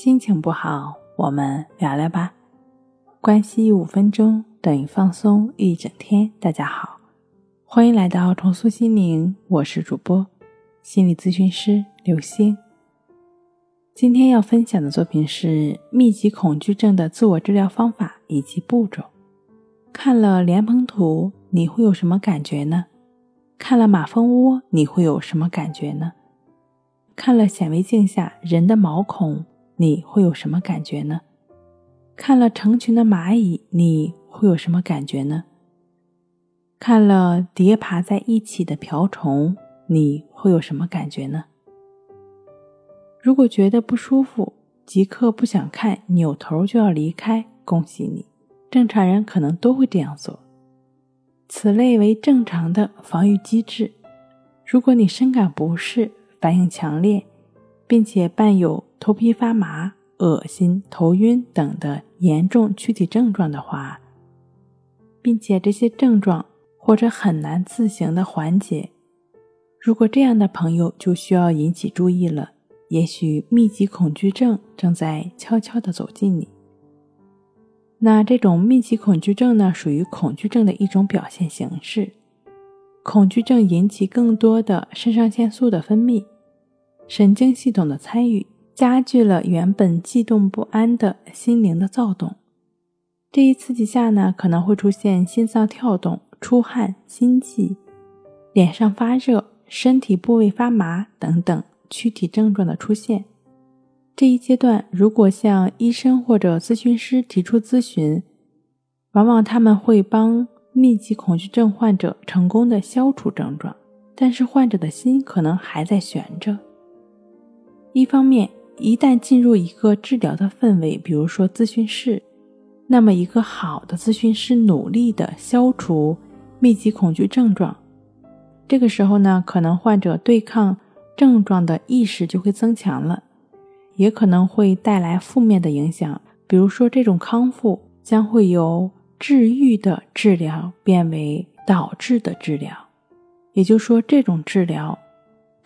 心情不好，我们聊聊吧。关系五分钟等于放松一整天。大家好，欢迎来到重塑心灵，我是主播心理咨询师刘星。今天要分享的作品是密集恐惧症的自我治疗方法以及步骤。看了莲蓬图，你会有什么感觉呢？看了马蜂窝，你会有什么感觉呢？看了显微镜下人的毛孔，你会有什么感觉呢？看了成群的蚂蚁，你会有什么感觉呢？看了叠爬在一起的瓢虫，你会有什么感觉呢？如果觉得不舒服，即刻不想看，扭头就要离开，恭喜你，正常人可能都会这样做。此类为正常的防御机制。如果你深感不适，反应强烈，并且伴有头皮发麻、恶心、头晕等的严重躯体症状的话，并且这些症状或者很难自行的缓解，如果这样的朋友就需要引起注意了。也许密集恐惧症正在悄悄地走近你。那这种密集恐惧症呢，属于恐惧症的一种表现形式。恐惧症引起更多的肾上腺素的分泌，神经系统的参与，加剧了原本悸动不安的心灵的躁动。这一刺激下呢，可能会出现心脏跳动、出汗、心悸、脸上发热、身体部位发麻等等躯体症状的出现。这一阶段，如果向医生或者咨询师提出咨询，往往他们会帮。密集恐惧症患者成功的消除症状，但是患者的心可能还在悬着。一方面，一旦进入一个治疗的氛围，比如说咨询室，那么一个好的咨询师努力的消除密集恐惧症状，这个时候呢，可能患者对抗症状的意识就会增强了，也可能会带来负面的影响，比如说这种康复将会由。治愈的治疗变为导致的治疗，也就是说，这种治疗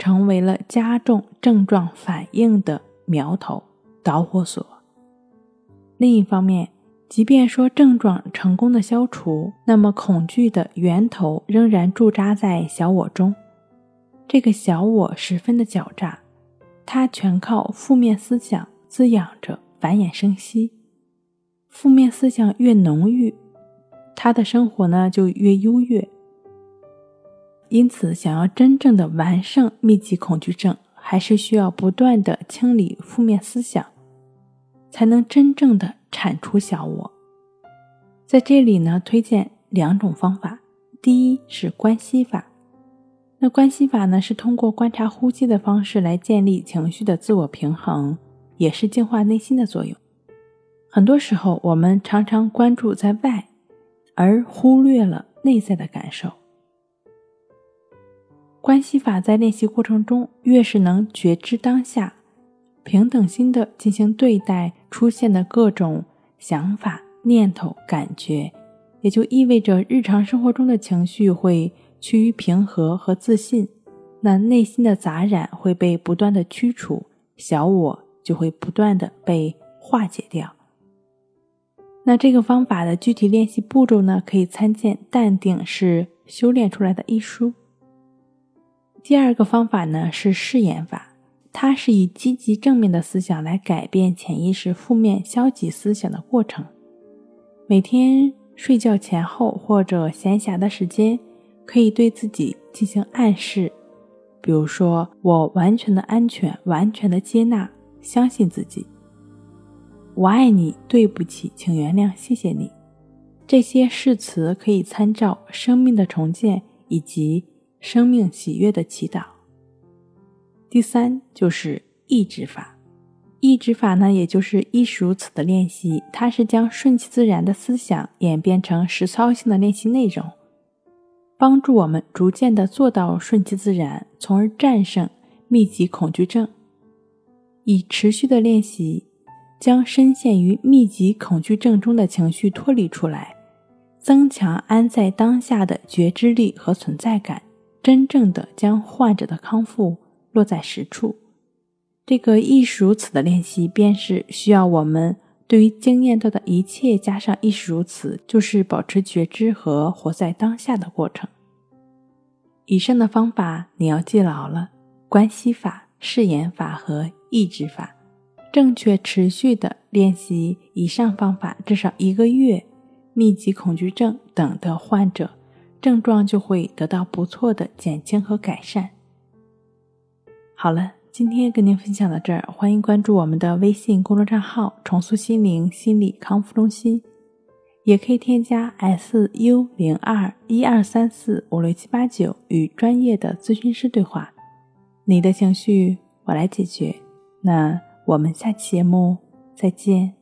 成为了加重症状反应的苗头、导火索。另一方面，即便说症状成功的消除，那么恐惧的源头仍然驻扎在小我中。这个小我十分的狡诈，它全靠负面思想滋养着、繁衍生息。负面思想越浓郁。他的生活呢就越优越，因此想要真正的完胜密集恐惧症，还是需要不断的清理负面思想，才能真正的铲除小我。在这里呢，推荐两种方法，第一是关系法。那关系法呢，是通过观察呼吸的方式来建立情绪的自我平衡，也是净化内心的作用。很多时候，我们常常关注在外。而忽略了内在的感受。关系法在练习过程中，越是能觉知当下，平等心的进行对待出现的各种想法、念头、感觉，也就意味着日常生活中的情绪会趋于平和和自信，那内心的杂染会被不断的驱除，小我就会不断的被化解掉。那这个方法的具体练习步骤呢？可以参见《淡定是修炼出来的》一书。第二个方法呢是试验法，它是以积极正面的思想来改变潜意识负面消极思想的过程。每天睡觉前后或者闲暇的时间，可以对自己进行暗示，比如说“我完全的安全，完全的接纳，相信自己。”我爱你，对不起，请原谅，谢谢你。这些誓词可以参照《生命的重建》以及《生命喜悦的祈祷》。第三就是意志法，意志法呢，也就是亦是如此的练习，它是将顺其自然的思想演变成实操性的练习内容，帮助我们逐渐的做到顺其自然，从而战胜密集恐惧症。以持续的练习。将深陷于密集恐惧症中的情绪脱离出来，增强安在当下的觉知力和存在感，真正的将患者的康复落在实处。这个亦是如此的练习，便是需要我们对于经验到的一切加上亦是如此，就是保持觉知和活在当下的过程。以上的方法你要记牢了：关系法、誓言法和意志法。正确持续的练习以上方法至少一个月，密集恐惧症等的患者症状就会得到不错的减轻和改善。好了。今天跟您分享到这儿，欢迎关注我们的微信公众账号“重塑心灵心理康复中心”，也可以添加 S U 零二一二三四五六七八九与专业的咨询师对话。你的情绪我来解决。那我们下期节目再见。